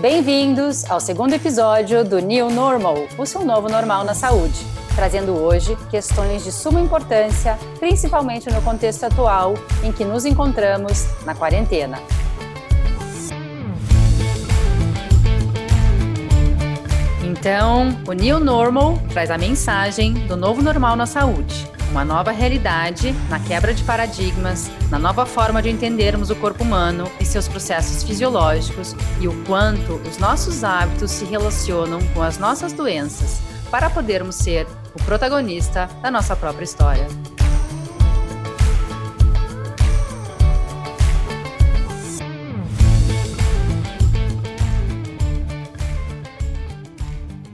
Bem-vindos ao segundo episódio do New Normal, o seu novo normal na saúde, trazendo hoje questões de suma importância, principalmente no contexto atual em que nos encontramos na quarentena. Então, o New Normal traz a mensagem do novo normal na saúde uma nova realidade na quebra de paradigmas, na nova forma de entendermos o corpo humano e seus processos fisiológicos e o quanto os nossos hábitos se relacionam com as nossas doenças para podermos ser o protagonista da nossa própria história.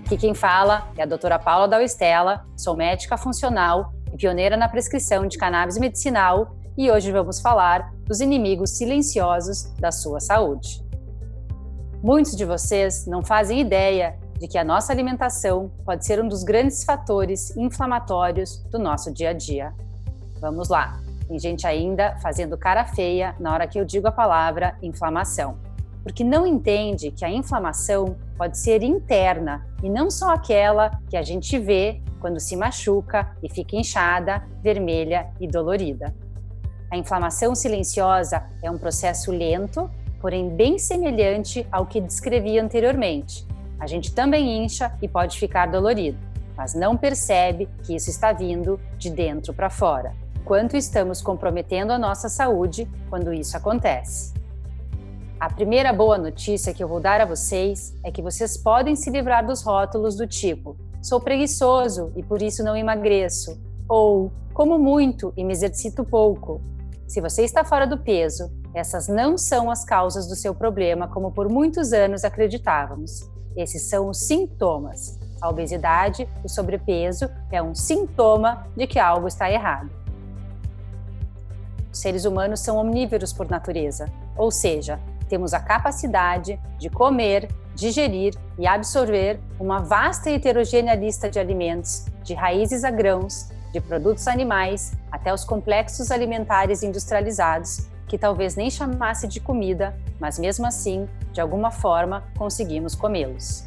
Aqui quem fala é a doutora Paula Dalstella, sou médica funcional pioneira na prescrição de cannabis medicinal, e hoje vamos falar dos inimigos silenciosos da sua saúde. Muitos de vocês não fazem ideia de que a nossa alimentação pode ser um dos grandes fatores inflamatórios do nosso dia a dia. Vamos lá! Tem gente ainda fazendo cara feia na hora que eu digo a palavra inflamação, porque não entende que a inflamação pode ser interna e não só aquela que a gente vê quando se machuca e fica inchada, vermelha e dolorida. A inflamação silenciosa é um processo lento, porém bem semelhante ao que descrevi anteriormente. A gente também incha e pode ficar dolorido, mas não percebe que isso está vindo de dentro para fora. Quanto estamos comprometendo a nossa saúde quando isso acontece? A primeira boa notícia que eu vou dar a vocês é que vocês podem se livrar dos rótulos do tipo sou preguiçoso e por isso não emagreço, ou como muito e me exercito pouco. Se você está fora do peso, essas não são as causas do seu problema, como por muitos anos acreditávamos. Esses são os sintomas. A obesidade, o sobrepeso, é um sintoma de que algo está errado. Os seres humanos são omnívoros por natureza, ou seja, temos a capacidade de comer, digerir e absorver uma vasta e heterogênea lista de alimentos, de raízes a grãos, de produtos animais até os complexos alimentares industrializados, que talvez nem chamasse de comida, mas mesmo assim, de alguma forma, conseguimos comê-los.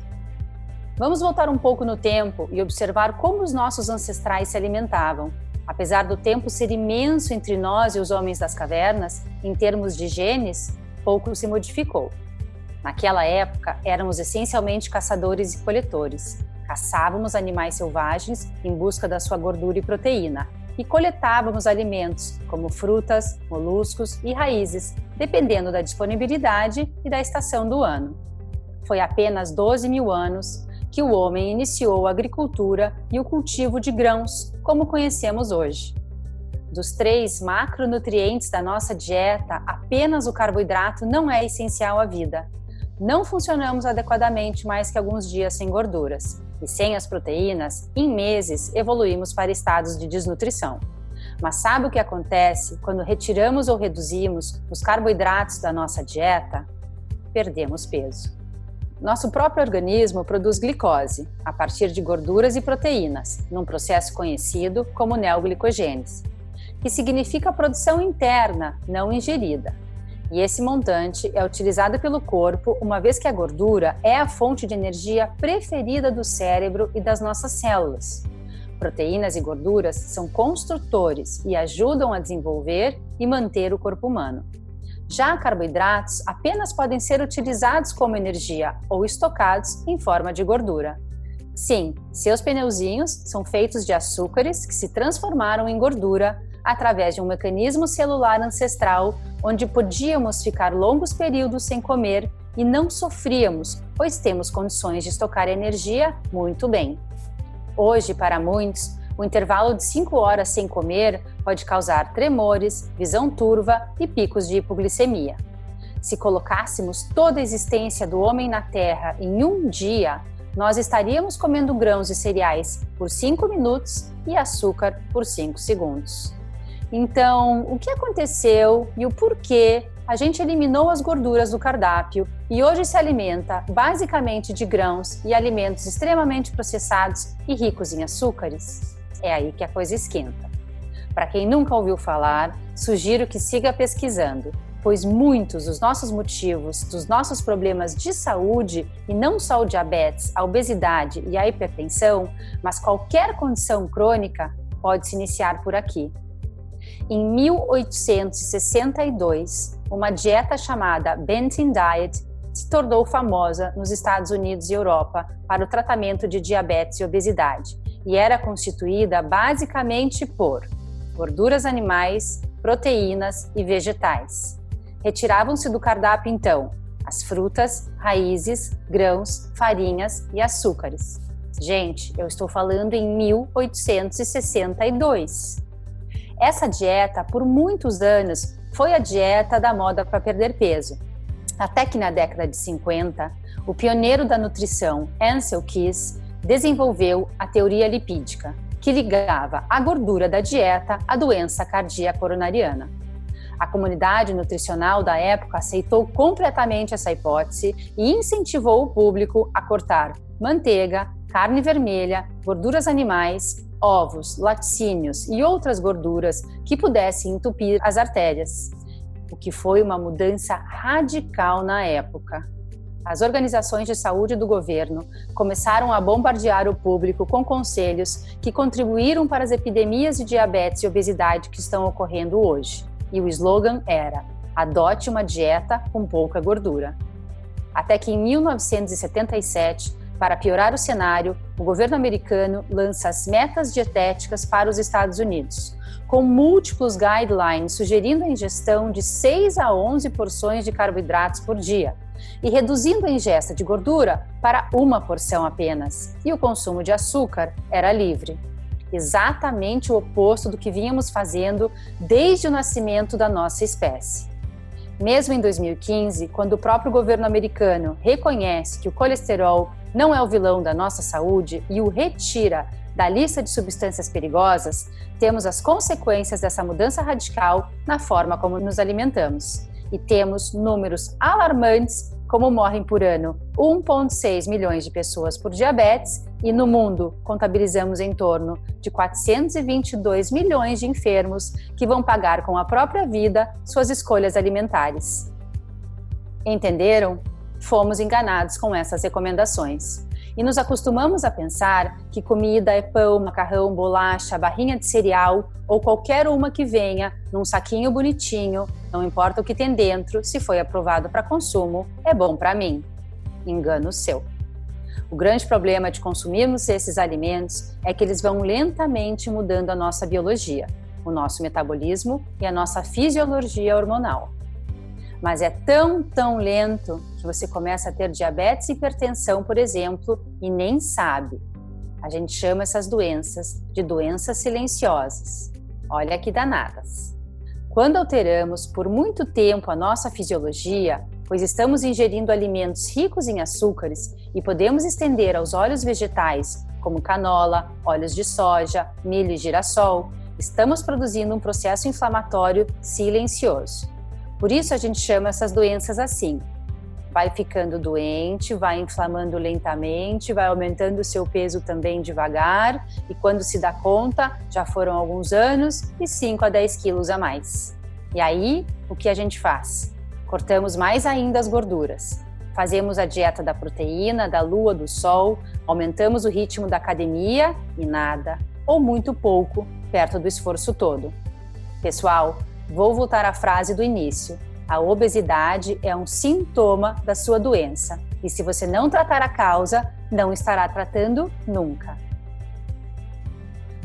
Vamos voltar um pouco no tempo e observar como os nossos ancestrais se alimentavam. Apesar do tempo ser imenso entre nós e os homens das cavernas, em termos de genes, pouco se modificou. Naquela época, éramos essencialmente caçadores e coletores. Caçávamos animais selvagens em busca da sua gordura e proteína e coletávamos alimentos como frutas, moluscos e raízes, dependendo da disponibilidade e da estação do ano. Foi apenas 12 mil anos que o homem iniciou a agricultura e o cultivo de grãos, como conhecemos hoje. Dos três macronutrientes da nossa dieta, apenas o carboidrato não é essencial à vida, não funcionamos adequadamente mais que alguns dias sem gorduras. E sem as proteínas, em meses evoluímos para estados de desnutrição. Mas sabe o que acontece quando retiramos ou reduzimos os carboidratos da nossa dieta? Perdemos peso. Nosso próprio organismo produz glicose a partir de gorduras e proteínas, num processo conhecido como neoglicogênese, que significa produção interna, não ingerida. E esse montante é utilizado pelo corpo, uma vez que a gordura é a fonte de energia preferida do cérebro e das nossas células. Proteínas e gorduras são construtores e ajudam a desenvolver e manter o corpo humano. Já carboidratos apenas podem ser utilizados como energia ou estocados em forma de gordura. Sim, seus pneuzinhos são feitos de açúcares que se transformaram em gordura através de um mecanismo celular ancestral onde podíamos ficar longos períodos sem comer e não sofríamos, pois temos condições de estocar energia muito bem. Hoje, para muitos, o intervalo de 5 horas sem comer pode causar tremores, visão turva e picos de hipoglicemia. Se colocássemos toda a existência do homem na Terra em um dia, nós estaríamos comendo grãos e cereais por 5 minutos e açúcar por 5 segundos. Então, o que aconteceu e o porquê a gente eliminou as gorduras do cardápio e hoje se alimenta basicamente de grãos e alimentos extremamente processados e ricos em açúcares? É aí que a coisa esquenta. Para quem nunca ouviu falar, sugiro que siga pesquisando, pois muitos dos nossos motivos, dos nossos problemas de saúde, e não só o diabetes, a obesidade e a hipertensão, mas qualquer condição crônica, pode se iniciar por aqui. Em 1862, uma dieta chamada Benton Diet se tornou famosa nos Estados Unidos e Europa para o tratamento de diabetes e obesidade, e era constituída basicamente por gorduras animais, proteínas e vegetais. Retiravam-se do cardápio então as frutas, raízes, grãos, farinhas e açúcares. Gente, eu estou falando em 1862. Essa dieta, por muitos anos, foi a dieta da moda para perder peso. Até que na década de 50, o pioneiro da nutrição, Ansel Keys, desenvolveu a teoria lipídica, que ligava a gordura da dieta à doença cardíaca coronariana. A comunidade nutricional da época aceitou completamente essa hipótese e incentivou o público a cortar manteiga, carne vermelha, gorduras animais, ovos, laticínios e outras gorduras que pudessem entupir as artérias, o que foi uma mudança radical na época. As organizações de saúde do governo começaram a bombardear o público com conselhos que contribuíram para as epidemias de diabetes e obesidade que estão ocorrendo hoje. E o slogan era: adote uma dieta com pouca gordura. Até que em 1977, para piorar o cenário, o governo americano lança as metas dietéticas para os Estados Unidos, com múltiplos guidelines sugerindo a ingestão de 6 a 11 porções de carboidratos por dia e reduzindo a ingesta de gordura para uma porção apenas, e o consumo de açúcar era livre. Exatamente o oposto do que vínhamos fazendo desde o nascimento da nossa espécie. Mesmo em 2015, quando o próprio governo americano reconhece que o colesterol não é o vilão da nossa saúde e o retira da lista de substâncias perigosas, temos as consequências dessa mudança radical na forma como nos alimentamos. E temos números alarmantes como morrem por ano 1,6 milhões de pessoas por diabetes e no mundo contabilizamos em torno de 422 milhões de enfermos que vão pagar com a própria vida suas escolhas alimentares. Entenderam? Fomos enganados com essas recomendações. E nos acostumamos a pensar que comida é pão, macarrão, bolacha, barrinha de cereal ou qualquer uma que venha num saquinho bonitinho, não importa o que tem dentro, se foi aprovado para consumo, é bom para mim. Engano seu. O grande problema de consumirmos esses alimentos é que eles vão lentamente mudando a nossa biologia, o nosso metabolismo e a nossa fisiologia hormonal mas é tão, tão lento que você começa a ter diabetes e hipertensão, por exemplo, e nem sabe. A gente chama essas doenças de doenças silenciosas. Olha que danadas. Quando alteramos por muito tempo a nossa fisiologia, pois estamos ingerindo alimentos ricos em açúcares e podemos estender aos óleos vegetais, como canola, óleos de soja, milho e girassol, estamos produzindo um processo inflamatório silencioso. Por isso a gente chama essas doenças assim. Vai ficando doente, vai inflamando lentamente, vai aumentando o seu peso também devagar, e quando se dá conta, já foram alguns anos e 5 a 10 quilos a mais. E aí, o que a gente faz? Cortamos mais ainda as gorduras. Fazemos a dieta da proteína, da lua, do sol, aumentamos o ritmo da academia e nada, ou muito pouco, perto do esforço todo. Pessoal, Vou voltar à frase do início. A obesidade é um sintoma da sua doença. E se você não tratar a causa, não estará tratando nunca.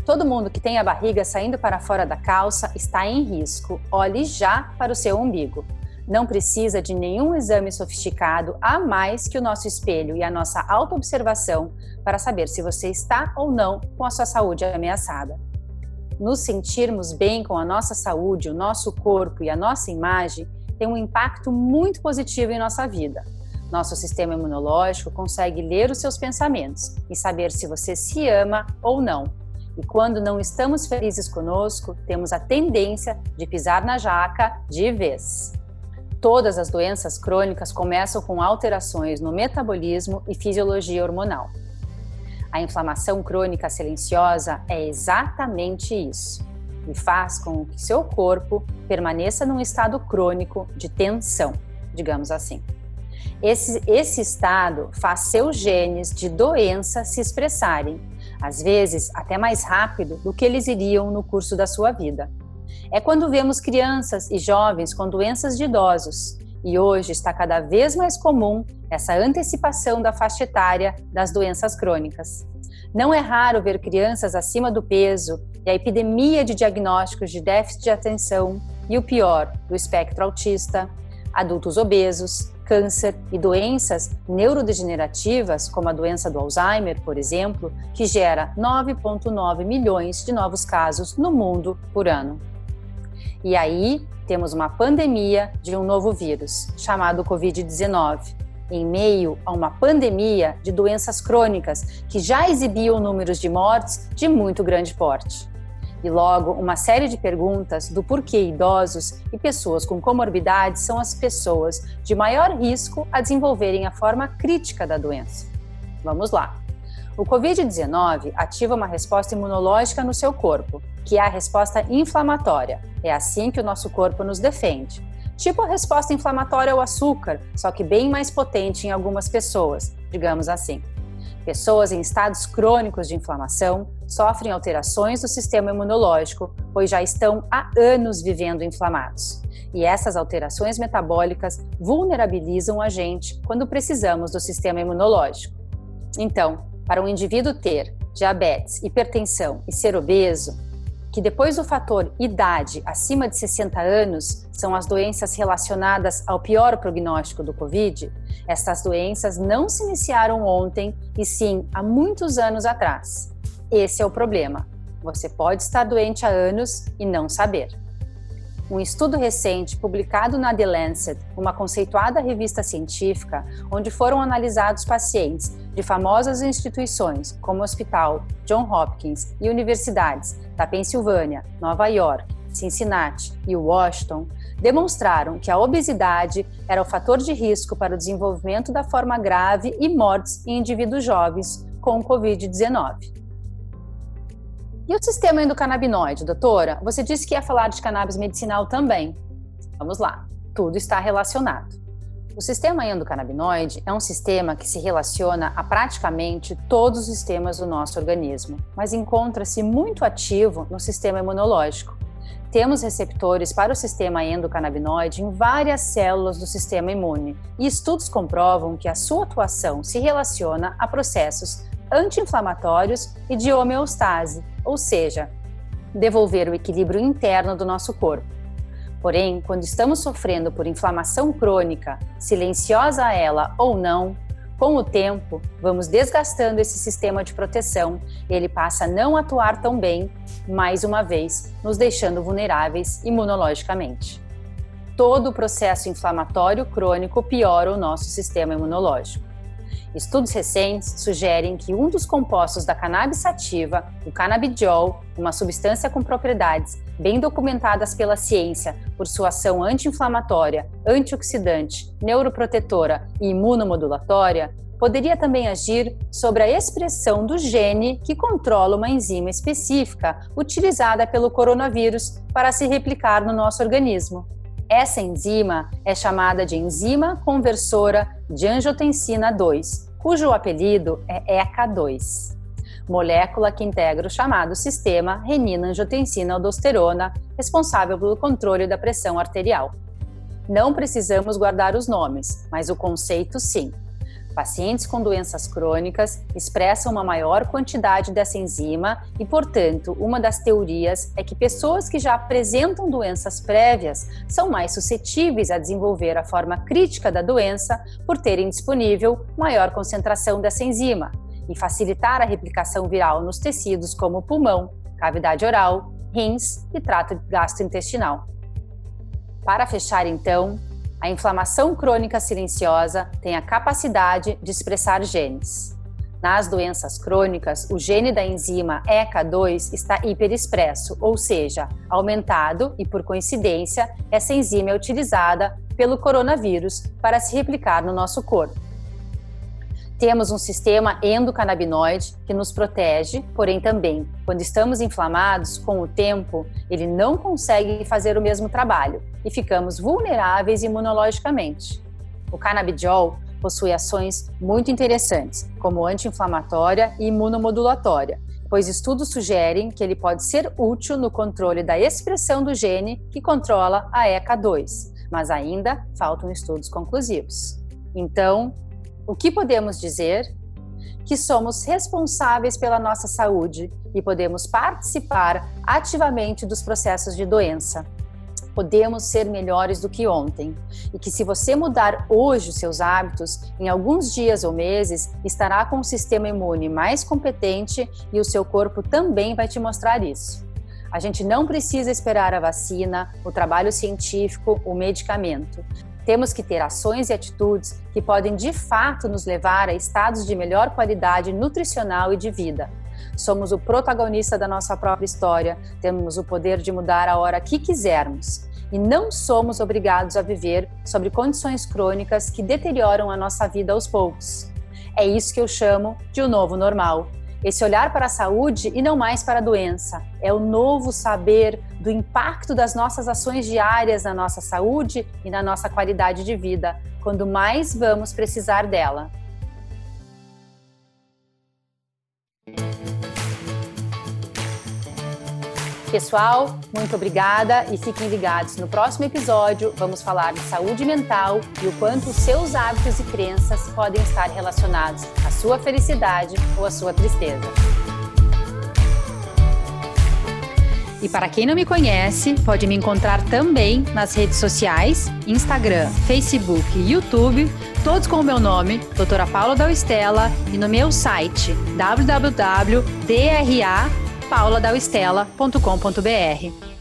Todo mundo que tem a barriga saindo para fora da calça está em risco. Olhe já para o seu umbigo. Não precisa de nenhum exame sofisticado a mais que o nosso espelho e a nossa autoobservação para saber se você está ou não com a sua saúde ameaçada nos sentirmos bem com a nossa saúde, o nosso corpo e a nossa imagem tem um impacto muito positivo em nossa vida. Nosso sistema imunológico consegue ler os seus pensamentos e saber se você se ama ou não. E quando não estamos felizes conosco, temos a tendência de pisar na jaca de vez. Todas as doenças crônicas começam com alterações no metabolismo e fisiologia hormonal. A inflamação crônica silenciosa é exatamente isso. e faz com que seu corpo permaneça num estado crônico de tensão, digamos assim. Esse, esse estado faz seus genes de doença se expressarem, às vezes até mais rápido do que eles iriam no curso da sua vida. É quando vemos crianças e jovens com doenças de idosos, e hoje está cada vez mais comum essa antecipação da faixa etária das doenças crônicas. Não é raro ver crianças acima do peso e a epidemia de diagnósticos de déficit de atenção e o pior, do espectro autista, adultos obesos, câncer e doenças neurodegenerativas, como a doença do Alzheimer, por exemplo, que gera 9,9 milhões de novos casos no mundo por ano. E aí temos uma pandemia de um novo vírus, chamado Covid-19, em meio a uma pandemia de doenças crônicas que já exibiam números de mortes de muito grande porte. E logo, uma série de perguntas do porquê idosos e pessoas com comorbidades são as pessoas de maior risco a desenvolverem a forma crítica da doença. Vamos lá. O Covid-19 ativa uma resposta imunológica no seu corpo, que é a resposta inflamatória. É assim que o nosso corpo nos defende. Tipo a resposta inflamatória ao açúcar, só que bem mais potente em algumas pessoas, digamos assim. Pessoas em estados crônicos de inflamação sofrem alterações do sistema imunológico, pois já estão há anos vivendo inflamados. E essas alterações metabólicas vulnerabilizam a gente quando precisamos do sistema imunológico. Então, para um indivíduo ter diabetes, hipertensão e ser obeso, que depois do fator idade acima de 60 anos são as doenças relacionadas ao pior prognóstico do Covid, estas doenças não se iniciaram ontem e sim há muitos anos atrás. Esse é o problema. Você pode estar doente há anos e não saber. Um estudo recente publicado na The Lancet, uma conceituada revista científica, onde foram analisados pacientes de famosas instituições como o Hospital John Hopkins e universidades da Pensilvânia, Nova York, Cincinnati e Washington, demonstraram que a obesidade era o fator de risco para o desenvolvimento da forma grave e mortes em indivíduos jovens com Covid-19. E o sistema endocannabinoide, doutora? Você disse que ia falar de cannabis medicinal também. Vamos lá, tudo está relacionado. O sistema endocannabinoide é um sistema que se relaciona a praticamente todos os sistemas do nosso organismo, mas encontra-se muito ativo no sistema imunológico. Temos receptores para o sistema endocannabinoide em várias células do sistema imune, e estudos comprovam que a sua atuação se relaciona a processos anti-inflamatórios e de homeostase, ou seja, devolver o equilíbrio interno do nosso corpo. Porém, quando estamos sofrendo por inflamação crônica, silenciosa ela ou não, com o tempo, vamos desgastando esse sistema de proteção e ele passa a não atuar tão bem, mais uma vez, nos deixando vulneráveis imunologicamente. Todo o processo inflamatório crônico piora o nosso sistema imunológico. Estudos recentes sugerem que um dos compostos da cannabis sativa, o cannabidiol, uma substância com propriedades bem documentadas pela ciência por sua ação anti-inflamatória, antioxidante, neuroprotetora e imunomodulatória, poderia também agir sobre a expressão do gene que controla uma enzima específica utilizada pelo coronavírus para se replicar no nosso organismo. Essa enzima é chamada de enzima conversora de angiotensina 2, cujo apelido é ECA2, molécula que integra o chamado sistema renina-angiotensina-aldosterona, responsável pelo controle da pressão arterial. Não precisamos guardar os nomes, mas o conceito sim. Pacientes com doenças crônicas expressam uma maior quantidade dessa enzima e, portanto, uma das teorias é que pessoas que já apresentam doenças prévias são mais suscetíveis a desenvolver a forma crítica da doença por terem disponível maior concentração dessa enzima e facilitar a replicação viral nos tecidos como pulmão, cavidade oral, rins e trato gastrointestinal. Para fechar, então, a inflamação crônica silenciosa tem a capacidade de expressar genes. Nas doenças crônicas, o gene da enzima ECA2 está hiperexpresso, ou seja, aumentado, e por coincidência, essa enzima é utilizada pelo coronavírus para se replicar no nosso corpo. Temos um sistema endocannabinoide que nos protege, porém também, quando estamos inflamados, com o tempo, ele não consegue fazer o mesmo trabalho e ficamos vulneráveis imunologicamente. O canabidiol possui ações muito interessantes, como anti-inflamatória e imunomodulatória, pois estudos sugerem que ele pode ser útil no controle da expressão do gene que controla a ECA2, mas ainda faltam estudos conclusivos. Então, o que podemos dizer? Que somos responsáveis pela nossa saúde e podemos participar ativamente dos processos de doença. Podemos ser melhores do que ontem e que, se você mudar hoje os seus hábitos, em alguns dias ou meses estará com um sistema imune mais competente e o seu corpo também vai te mostrar isso. A gente não precisa esperar a vacina, o trabalho científico, o medicamento. Temos que ter ações e atitudes que podem de fato nos levar a estados de melhor qualidade nutricional e de vida. Somos o protagonista da nossa própria história, temos o poder de mudar a hora que quisermos e não somos obrigados a viver sobre condições crônicas que deterioram a nossa vida aos poucos. É isso que eu chamo de o um novo normal esse olhar para a saúde e não mais para a doença. É o novo saber do impacto das nossas ações diárias na nossa saúde e na nossa qualidade de vida, quando mais vamos precisar dela. Pessoal, muito obrigada e fiquem ligados. No próximo episódio, vamos falar de saúde mental e o quanto os seus hábitos e crenças podem estar relacionados à sua felicidade ou à sua tristeza. E para quem não me conhece, pode me encontrar também nas redes sociais, Instagram, Facebook e YouTube, todos com o meu nome, Doutora Paula da Estela, e no meu site www.dra pauladauestela.com.br.